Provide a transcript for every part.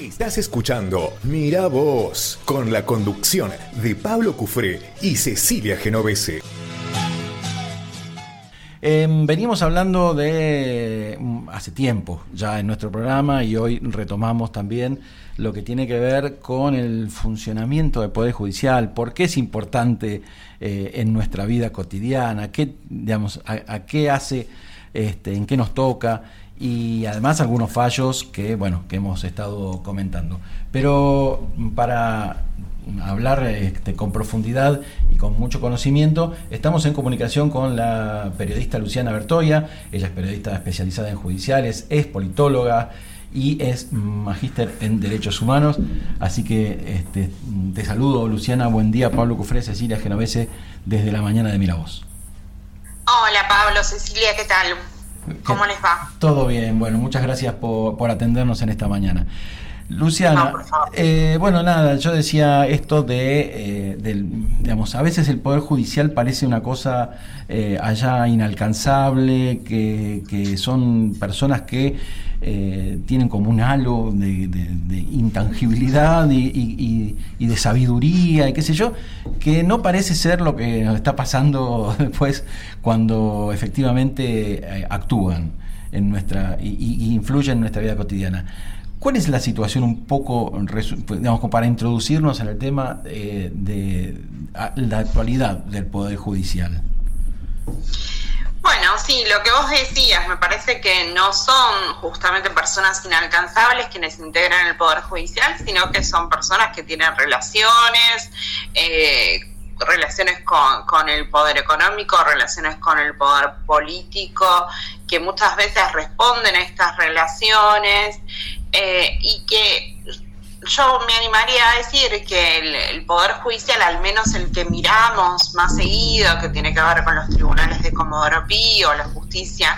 Estás escuchando Mira Vos con la conducción de Pablo Cufré y Cecilia Genovese. Em, venimos hablando de mm, hace tiempo ya en nuestro programa y hoy retomamos también lo que tiene que ver con el funcionamiento del Poder Judicial, por qué es importante eh, en nuestra vida cotidiana, qué, digamos, a, qué hace, este, en qué nos toca y además algunos fallos que, bueno, que hemos estado comentando. Pero para hablar este, con profundidad y con mucho conocimiento, estamos en comunicación con la periodista Luciana Bertoya, ella es periodista especializada en judiciales, es politóloga y es magíster en Derechos Humanos. Así que este, te saludo, Luciana, buen día, Pablo Cufré, Cecilia Genovese, desde la mañana de Miravoz. Hola Pablo, Cecilia, ¿qué tal? ¿Cómo les va? Todo bien, bueno, muchas gracias por, atendernos en esta mañana. Luciana, eh, bueno, nada, yo decía esto de, eh, digamos, a veces el Poder Judicial parece una cosa eh, allá inalcanzable, que, que son personas que eh, tienen como un halo de, intangibilidad y, de sabiduría y qué sé yo, que no parece ser lo que nos está pasando después cuando efectivamente eh, actúan en nuestra y, influyen en nuestra vida cotidiana. ¿Cuál es la situación un poco, digamos, para introducirnos en el tema eh, de la actualidad del Poder Judicial? Bueno, sí, lo que vos decías, me parece que no son justamente personas inalcanzables quienes integran el Poder Judicial, sino que son personas que tienen relaciones, eh, relaciones con, con, el poder económico, relaciones con el poder político, que muchas veces responden a estas relaciones eh, y que yo me animaría a decir que el, Poder Judicial, al menos el que miramos más seguido, que tiene que ver con los tribunales de Comodoro Pío, la Justicia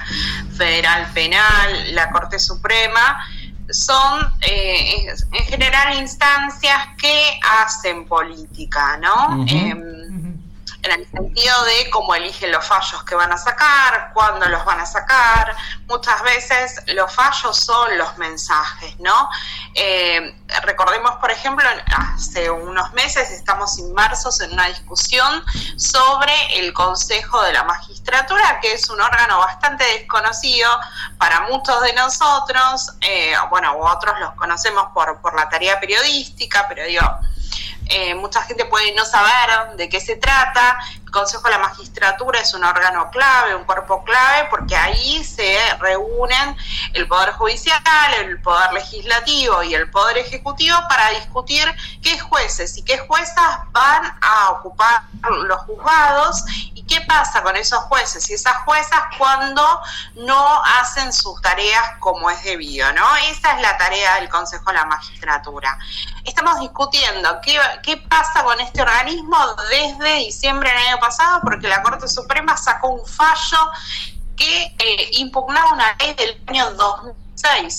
Federal Penal, la Corte Suprema, son eh, en general instancias que hacen política, ¿no? En el sentido de cómo eligen los fallos que van a sacar, cuándo los van a sacar. Muchas veces los fallos son los mensajes, ¿no? Eh, recordemos, por ejemplo, hace unos meses estamos inmersos en una discusión sobre el Consejo de la Magistratura, que es un órgano bastante desconocido para muchos de nosotros, eh, bueno, otros los conocemos por, por la tarea periodística, pero digo, eh, mucha gente puede no saber de qué se trata. El Consejo de la Magistratura es un órgano clave, un cuerpo clave, porque ahí se reúnen el Poder Judicial, el Poder Legislativo y el Poder Ejecutivo para discutir qué jueces y qué juezas van a ocupar los juzgados qué pasa con esos jueces y esas juezas cuando no hacen sus tareas como es debido, ¿no? Esa es la tarea del Consejo de la Magistratura. Estamos discutiendo qué, qué pasa con este organismo desde diciembre del año pasado, porque la Corte Suprema sacó un fallo que eh, impugnaba una ley del año 2000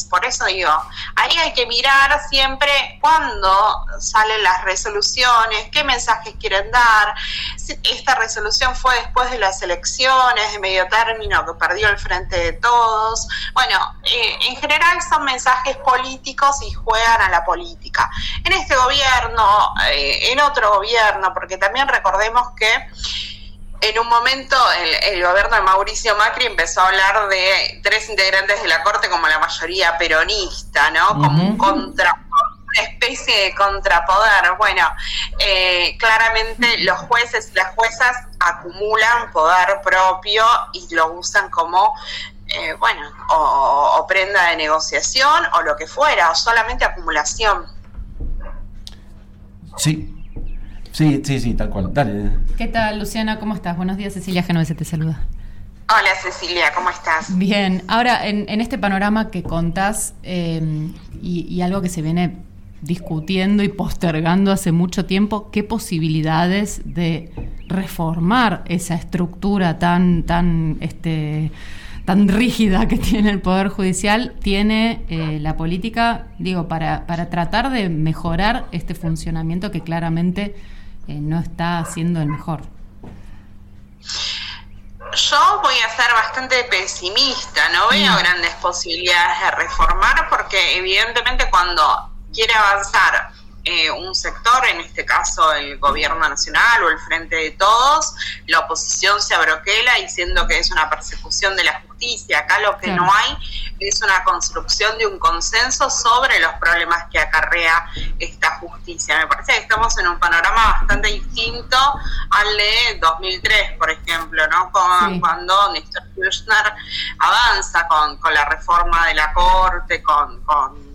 por eso digo, ahí hay que mirar siempre cuándo salen las resoluciones, qué mensajes quieren dar. Esta resolución fue después de las elecciones de medio término que perdió el frente de todos. Bueno, eh, en general son mensajes políticos y juegan a la política. En este gobierno, eh, en otro gobierno, porque también recordemos que en un momento el, gobierno de Mauricio Macri empezó a hablar de tres integrantes de la Corte como la mayoría peronista, ¿no? Como un contra una especie de contrapoder. Bueno, eh, claramente los jueces y las juezas acumulan poder propio y lo usan como, eh, bueno, o prenda de negociación o lo que fuera, o solamente acumulación. Sí, Sí, sí, sí, tal cual. Dale. ¿Qué tal, Luciana? ¿Cómo estás? Buenos días, Cecilia Genovese te saluda. Hola, Cecilia, ¿cómo estás? Bien. Ahora, en, este panorama que contás em, y, algo que se viene discutiendo y postergando hace mucho tiempo, ¿qué posibilidades de reformar esa estructura tan, tan, este, tan rígida que tiene el Poder Judicial tiene eh, la política, digo, para, para tratar de mejorar este funcionamiento que claramente eh, no está siendo el mejor. Yo voy a ser bastante pesimista, no veo mm. grandes posibilidades de reformar porque evidentemente cuando quiere avanzar eh, un sector, en este caso el gobierno nacional o el Frente de Todos, la oposición se abroquela diciendo que es una persecución de la justicia. Acá lo que no hay es una construcción de un consenso sobre los problemas que acarrea esta justicia. Me parece que estamos en un panorama bastante distinto al de 2003, por ejemplo, ¿no? Con, Cuando Néstor Kirchner avanza con, con la reforma de la Corte, con, con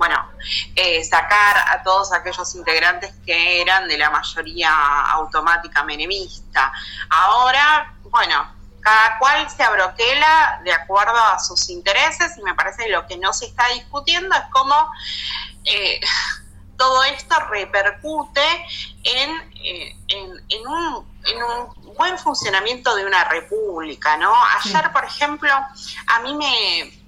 bueno, eh, sacar a todos aquellos integrantes que eran de la mayoría automática menemista. Ahora, bueno, cada cual se abroquela de acuerdo a sus intereses y me parece que lo que no se está discutiendo es cómo eh, todo esto repercute en, eh, en, un, en, un, buen funcionamiento de una república, ¿no? Ayer, por ejemplo, a mí me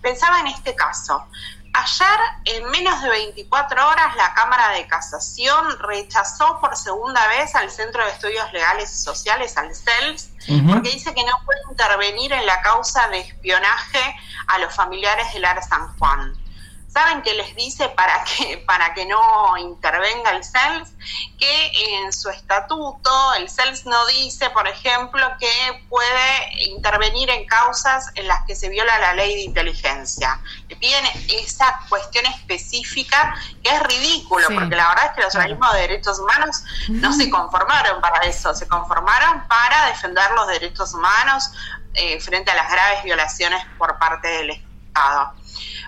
pensaba en este caso. Ayer, en menos de 24 horas, la Cámara de Casación rechazó por segunda vez al Centro de Estudios Legales y Sociales, al CELS, porque dice que no puede intervenir en la causa de espionaje a los familiares del AR San Juan. ¿Saben qué les dice para que, para que no intervenga el CELS? Que en su estatuto el CELS no dice, por ejemplo, que puede intervenir en causas en las que se viola la ley de inteligencia. Le piden esa cuestión específica que es ridículo, porque la verdad es que los organismos de derechos humanos no se conformaron para eso, se conformaron para defender los derechos humanos eh, frente a las graves violaciones por parte del Estado.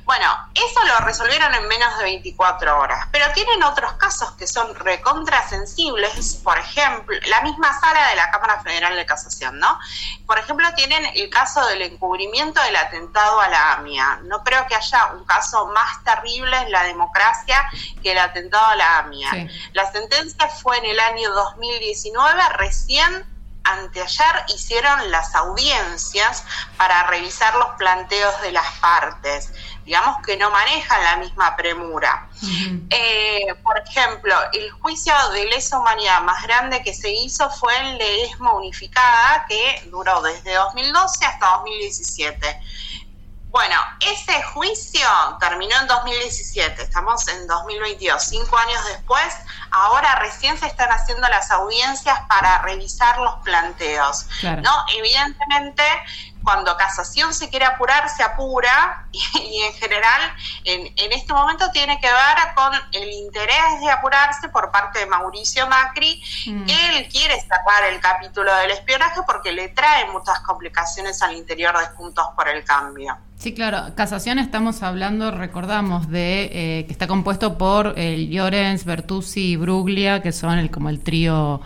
Bueno, eso lo resolvieron en menos de 24 horas, pero tienen otros casos que son recontrasensibles, por ejemplo, la misma sala de la Cámara Federal de Casación, ¿no? Por ejemplo, tienen el caso del encubrimiento del atentado a la AMIA. No creo que haya un caso más terrible en la democracia que el atentado a la AMIA. La sentencia fue en el año 2019, recién anteayer hicieron las audiencias para revisar los planteos de las partes digamos que no manejan la misma premura. Eh, por ejemplo, el juicio de lesa humanidad más grande que se hizo fue el de ESMA Unificada, que duró desde 2012 hasta 2017. Bueno, ese juicio terminó en 2017, estamos en 2022, cinco años después, ahora recién se están haciendo las audiencias para revisar los planteos. ¿no? Evidentemente, cuando casación se quiere apurar, se apura y, en general en, este momento tiene que ver con el interés de apurarse por parte de Mauricio Macri. Mm. Él quiere cerrar el capítulo del espionaje porque le trae muchas complicaciones al interior de Juntos por el Cambio. Sí, claro. Casación estamos hablando, recordamos, de eh, que está compuesto por el Llorens, Bertuzzi y Bruglia, que son el, como el trío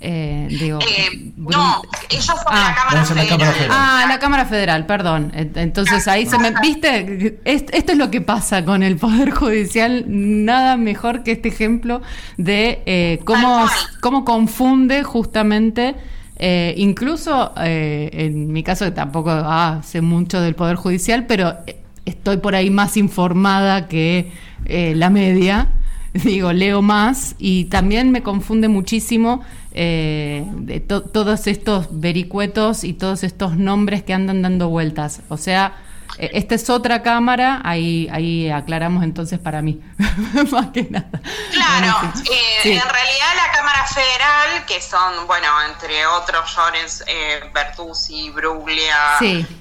eh, digo, eh, no, ellos son ah, la, Cámara Federal. Ah, la Cámara Federal, perdón. Entonces ahí se me. ¿Viste? Esto es lo que pasa con el Poder Judicial. Nada mejor que este ejemplo de eh, cómo, cómo confunde justamente. Eh, incluso eh, en mi caso, que tampoco ah, sé mucho del Poder Judicial, pero estoy por ahí más informada que la media digo, leo más y también me confunde muchísimo eh, de todos estos vericuetos y todos estos nombres que andan dando vueltas. O sea, esta es otra cámara, ahí, ahí aclaramos entonces para mí, más que nada. Claro, eh, en realidad la Cámara Federal, que son, bueno, entre otros, Llorens, eh, Bertuzzi, Bruglia,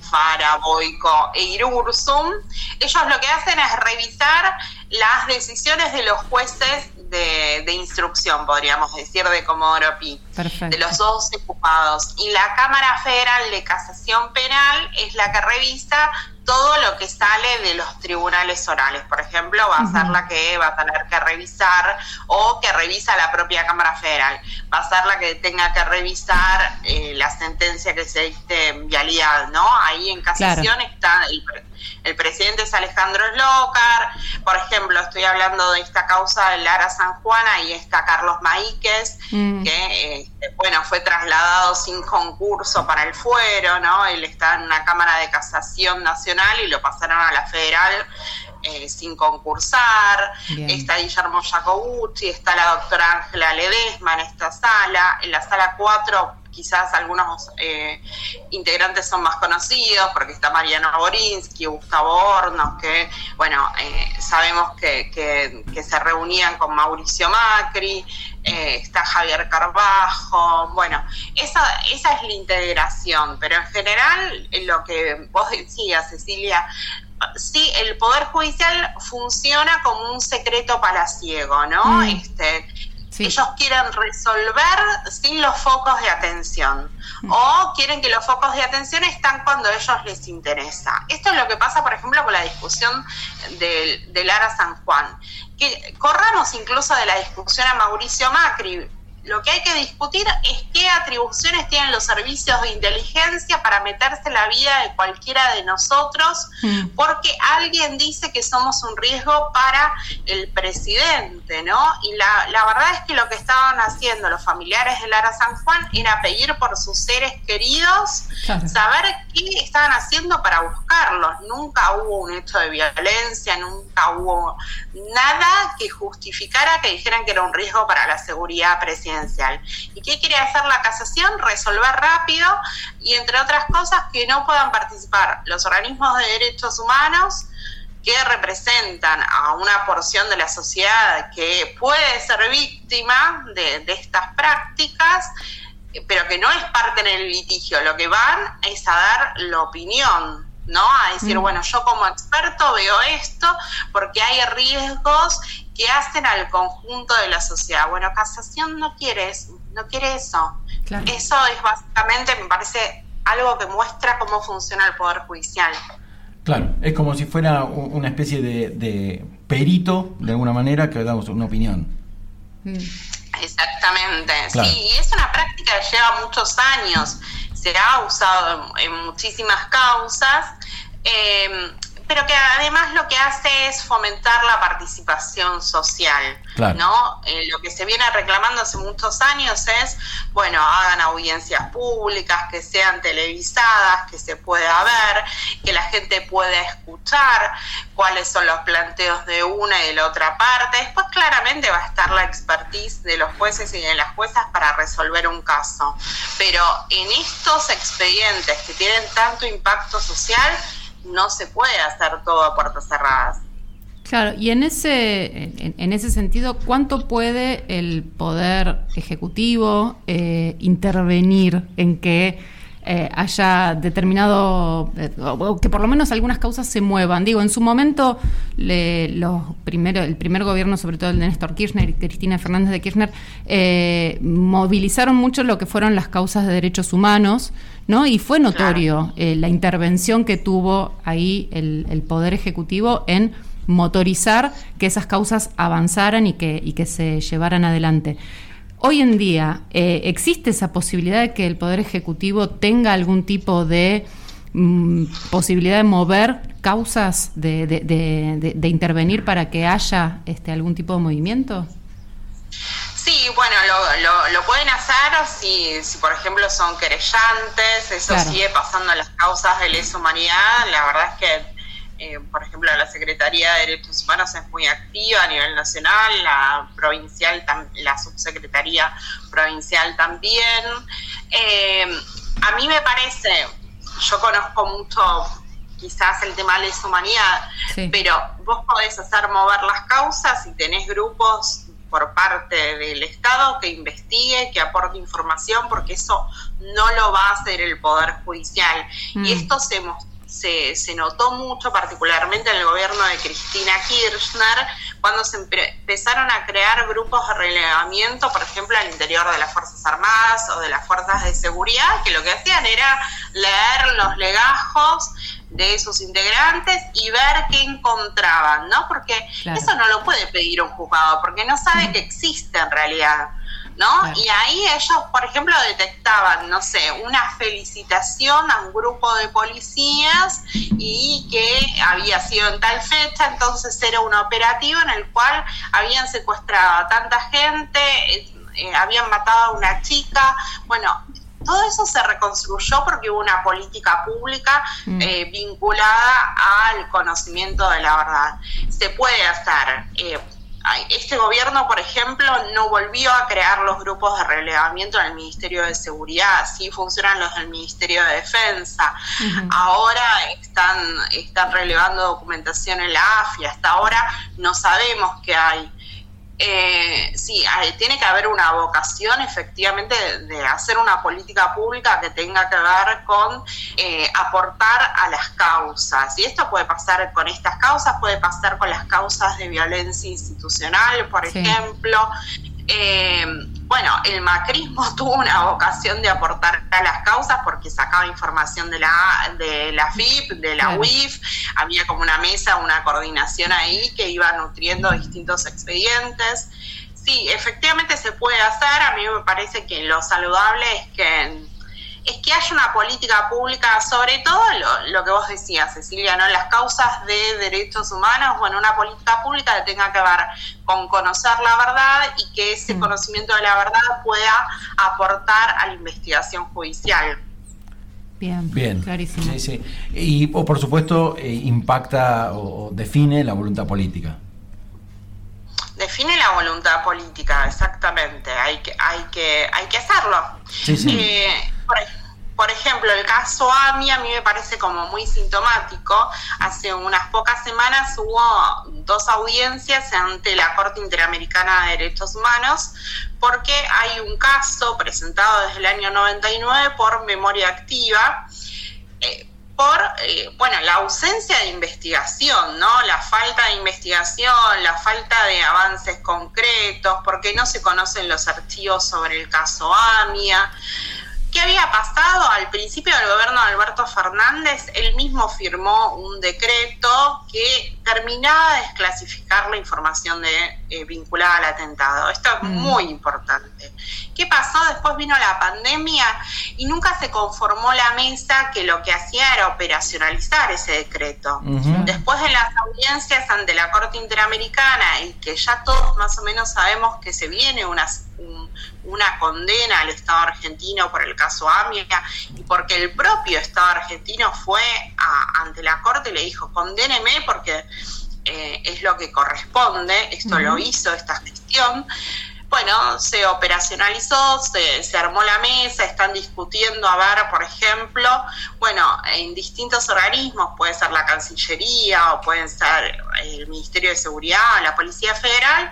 Fara, Boico e Irursum, ellos lo que hacen es revisar las decisiones de los jueces de, instrucción, podríamos decir, de Comodoro Pi, de los dos ocupados. Y la Cámara Federal de Casación Penal es la que revisa todo lo que sale de los tribunales orales. Por ejemplo, va a ser la que va a tener que revisar o que revisa la propia Cámara Federal. Va a ser la que tenga que revisar eh, la sentencia que se diste en vialidad, ¿no? Ahí en casación está el, el, presidente es Alejandro Slócar. Por ejemplo, estoy hablando de esta causa de Lara San Juana y está Carlos Maíquez, mm. que, este, bueno, fue trasladado sin concurso para el fuero, ¿no? Él está en una Cámara de Casación Nacional y lo pasaron a la federal eh, sin concursar. Está Guillermo Jacobucci, está la doctora Ángela Ledesma en esta sala. En la sala 4 quizás algunos eh, integrantes son más conocidos, porque está Mariano Borinsky, Gustavo Hornos, que, bueno, eh, sabemos que, que, se reunían con Mauricio Macri, eh, está Javier Carbajo, bueno, esa, esa es la integración, pero en general, lo que vos decías, Cecilia, sí, el Poder Judicial funciona como un secreto palaciego, ¿no? Mm. Este, ellos quieren resolver sin los focos de atención mm. o quieren que los focos de atención están cuando a ellos les interesa. Esto es lo que pasa, por ejemplo, con la discusión de, de Lara San Juan. Que corramos incluso de la discusión a Mauricio Macri, lo que hay que discutir es qué atribuciones tienen los servicios de inteligencia para meterse en la vida de cualquiera de nosotros, mm. porque alguien dice que somos un riesgo para el presidente, ¿no? Y la, la verdad es que lo que estaban haciendo los familiares de Lara San Juan era pedir por sus seres queridos, saber qué estaban haciendo para buscarlos. Nunca hubo un hecho de violencia, nunca hubo nada que justificara que dijeran que era un riesgo para la seguridad presidencial ¿Y qué quiere hacer la casación? Resolver rápido y, entre otras cosas, que no puedan participar los organismos de derechos humanos que representan a una porción de la sociedad que puede ser víctima de, estas prácticas, pero que no es parte en el litigio. Lo que van es a dar la opinión ¿no? A decir, bueno, yo como experto veo esto porque hay riesgos que hacen al conjunto de la sociedad. Bueno, casación no quiere, no quiere eso. Eso es básicamente, me parece, algo que muestra cómo funciona el Poder Judicial. Claro, es como si fuera una especie de, perito, de alguna manera, que damos una opinión. Mm. Exactamente, sí, y es una práctica que lleva muchos años, se ha usado en, muchísimas causas. Eh, pero que además lo que hace es fomentar la participación social, ¿no? Eh, lo que se viene reclamando hace muchos años es, bueno, hagan audiencias públicas, que sean televisadas, que se pueda ver, que la gente pueda escuchar cuáles son los planteos de una y de la otra parte. Después claramente va a estar la expertise de los jueces y de las juezas para resolver un caso. Pero en estos expedientes que tienen tanto impacto social, no se puede hacer todo a puertas cerradas. Claro, y en ese, en, ese sentido, ¿cuánto puede el poder ejecutivo eh, intervenir en que eh, haya determinado, eh, que por lo menos algunas causas se muevan. Digo, en su momento, los primero, el primer gobierno, sobre todo el de Néstor Kirchner y Cristina Fernández de Kirchner, eh, movilizaron mucho lo que fueron las causas de derechos humanos, ¿no? Y fue notorio la intervención que tuvo ahí el, el Poder Ejecutivo en motorizar que esas causas avanzaran y que, y que se llevaran adelante. Hoy en día, eh, ¿existe esa posibilidad de que el Poder Ejecutivo tenga algún tipo de mm, posibilidad de mover causas, de, intervenir para que haya este, algún tipo de movimiento? Sí, bueno, lo, pueden hacer si, si, por ejemplo, son querellantes, eso sigue pasando en las causas de lesa humanidad. La verdad es que eh, por ejemplo, la Secretaría de Derechos Humanos es muy activa a nivel nacional, la provincial, la subsecretaría provincial también. Eh, a mí me parece, yo conozco mucho quizás el tema de la humanidad, pero vos podés hacer mover las causas y tenés grupos por parte del Estado que investigue, que aporte información, porque eso no lo va a hacer el Poder Judicial. Y mm. esto se mostró se, se, notó mucho, particularmente en el gobierno de Cristina Kirchner, cuando se empezaron a crear grupos de relevamiento, por ejemplo, al interior de las Fuerzas Armadas o de las Fuerzas de Seguridad, que lo que hacían era leer los legajos de sus integrantes y ver qué encontraban, ¿no? Porque eso no lo puede pedir un juzgado, porque no sabe que existe en realidad. ¿No? Y ahí ellos, por ejemplo, detectaban, no sé, una felicitación a un grupo de policías y que había sido en tal fecha, entonces era un operativo en el cual habían secuestrado a tanta gente, eh, habían matado a una chica, bueno, todo eso se reconstruyó porque hubo una política pública mm. eh, vinculada al conocimiento de la verdad. Se puede hacer. Eh, este gobierno, por ejemplo, no volvió a crear los grupos de relevamiento en el Ministerio de Seguridad, sí funcionan los del Ministerio de Defensa. Ahora están, están relevando documentación en la AFI, hasta ahora no sabemos qué hay eh, sí, tiene que haber una vocación efectivamente de, hacer una política pública que tenga que ver con eh, aportar a las causas. Y esto puede pasar con estas causas, puede pasar con las causas de violencia institucional, por ejemplo. Eh, bueno, el macrismo tuvo una vocación de aportar a las causas porque sacaba información de la, de la FIP, de la UIF, había como una mesa, una coordinación ahí que iba nutriendo distintos expedientes. Sí, efectivamente se puede hacer, a mí me parece que lo saludable es que es que haya una política pública, sobre todo lo, que vos decías, Cecilia, ¿no? Las causas de derechos humanos, bueno, una política pública que tenga que ver con conocer la verdad y que ese mm. conocimiento de la verdad pueda aportar a la investigación judicial. Bien, Bien. clarísimo. Sí, sí. Y por supuesto eh, impacta o, define la voluntad política. Define la voluntad política, exactamente. Hay que, hay que, hay que hacerlo. Sí, sí. Eh, por, ejemplo, el caso AMI a mí me parece como muy sintomático. Hace unas pocas semanas hubo dos audiencias ante la Corte Interamericana de Derechos Humanos porque hay un caso presentado desde el año 99 por memoria activa. Eh, por eh, bueno la ausencia de investigación, ¿no? La falta de investigación, la falta de avances concretos, porque no se conocen los archivos sobre el caso AMIA. ¿Qué había pasado? Al principio del gobierno de Alberto Fernández, él mismo firmó un decreto que terminaba de desclasificar la información de, eh, vinculada al atentado. Esto es mm. muy importante. ¿Qué pasó? Después vino la pandemia y nunca se conformó la mesa que lo que hacía era operacionalizar ese decreto. Después de las audiencias ante la Corte Interamericana y que ya todos más o menos sabemos que se viene una una condena al Estado argentino por el caso AMIA y porque el propio Estado argentino fue ante la Corte y le dijo, condéneme porque eh, es lo que corresponde, esto lo hizo, esta gestión. Bueno, se operacionalizó, se, se, armó la mesa, están discutiendo, a ver, por ejemplo, bueno, en distintos organismos, puede ser la Cancillería o puede ser el Ministerio de Seguridad, la Policía Federal,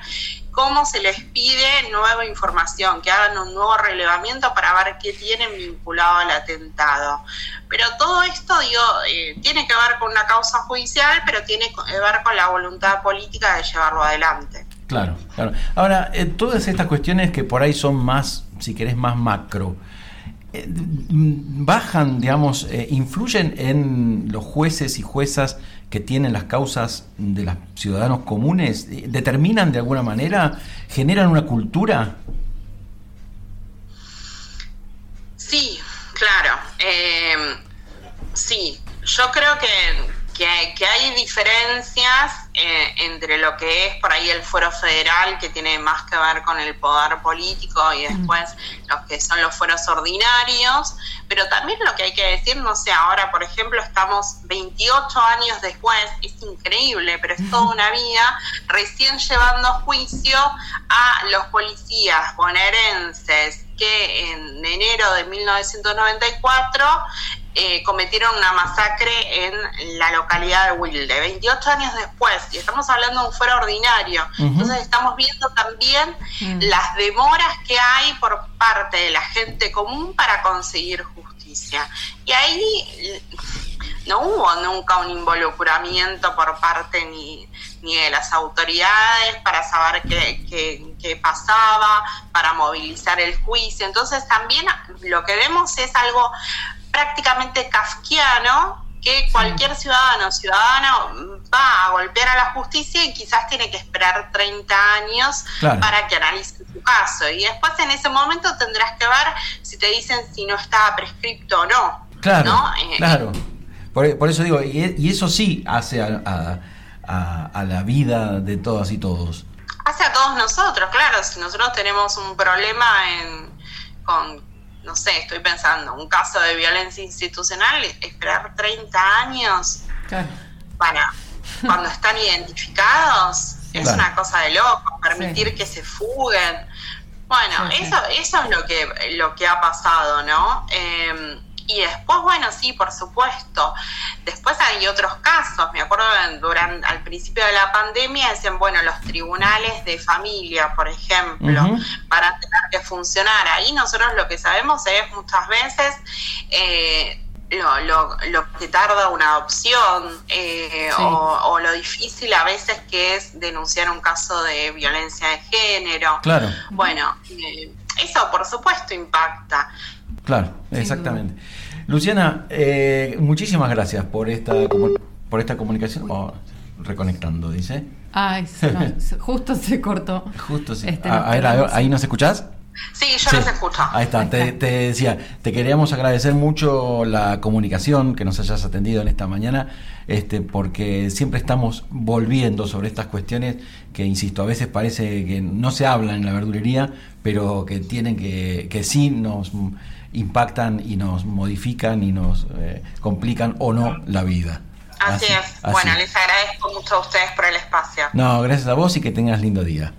cómo se les pide nueva información, que hagan un nuevo relevamiento para ver qué tienen vinculado al atentado. Pero todo esto digo, eh, tiene que ver con una causa judicial, pero tiene que ver con la voluntad política de llevarlo adelante. Claro, claro. Ahora, eh, todas estas cuestiones que por ahí son más, si querés, más macro, eh, bajan, digamos, influyen en los jueces y juezas que tienen las causas de los ciudadanos comunes? ¿Determinan de alguna manera? ¿Generan una cultura? Sí, claro. Eh, sí, yo creo que, que, hay diferencias eh, entre lo que es por ahí el fuero federal, que tiene más que ver con el poder político, y después los que son los fueros ordinarios, pero también lo que hay que decir, no sé, ahora por ejemplo estamos 28 años después, es increíble, pero es toda una vida, recién llevando juicio a los policías bonaerenses que en enero de 1994 eh, cometieron una masacre en la localidad de Wilde, 28 años después, y estamos hablando de un fuero ordinario. Entonces estamos viendo también mm. las demoras que hay por parte de la gente común para conseguir justicia. Y ahí no hubo nunca un involucramiento por parte ni, ni de las autoridades para saber qué, qué, qué, pasaba, para movilizar el juicio. Entonces también lo que vemos es algo prácticamente kafkiano que cualquier ciudadano o ciudadana va a golpear a la justicia y quizás tiene que esperar 30 años para que analice su caso. Y después en ese momento tendrás que ver si te dicen si no estaba prescripto o no. Claro, eh, claro. Por, eso digo, y, eso sí hace a, a, la vida de todas y todos. Hace a todos nosotros, claro. Si nosotros tenemos un problema en, con no sé, estoy pensando, un caso de violencia institucional, esperar 30 años para cuando están identificados, es una cosa de loco, permitir que se fuguen. Bueno, eso, eso es lo que, lo que ha pasado, ¿no? Eh, y después, bueno, sí, por supuesto. Después hay otros casos. Me acuerdo durante, al principio de la pandemia decían, bueno, los tribunales de familia, por ejemplo, para tener que funcionar. Ahí nosotros lo que sabemos es muchas veces eh, lo, lo, lo, que tarda una adopción eh, o, lo difícil a veces que es denunciar un caso de violencia de género. Claro. Bueno, eh, eso por supuesto impacta. Claro, exactamente. Luciana, eh, muchísimas gracias por esta por esta comunicación. Oh, reconectando, dice. Ay, justo se cortó. Justo sí. Este, ah, ¿Ahí nos escuchás? Sí, yo los escucho. Ahí está, te, decía, te queríamos agradecer mucho la comunicación que nos hayas atendido en esta mañana, este, porque siempre estamos volviendo sobre estas cuestiones que, insisto, a veces parece que no se hablan en la verdulería, pero que tienen que, que sí nos impactan y nos modifican y nos eh, complican o no la vida. Así, es. Bueno, les agradezco mucho a ustedes por el espacio. No, gracias a vos y que tengas lindo día.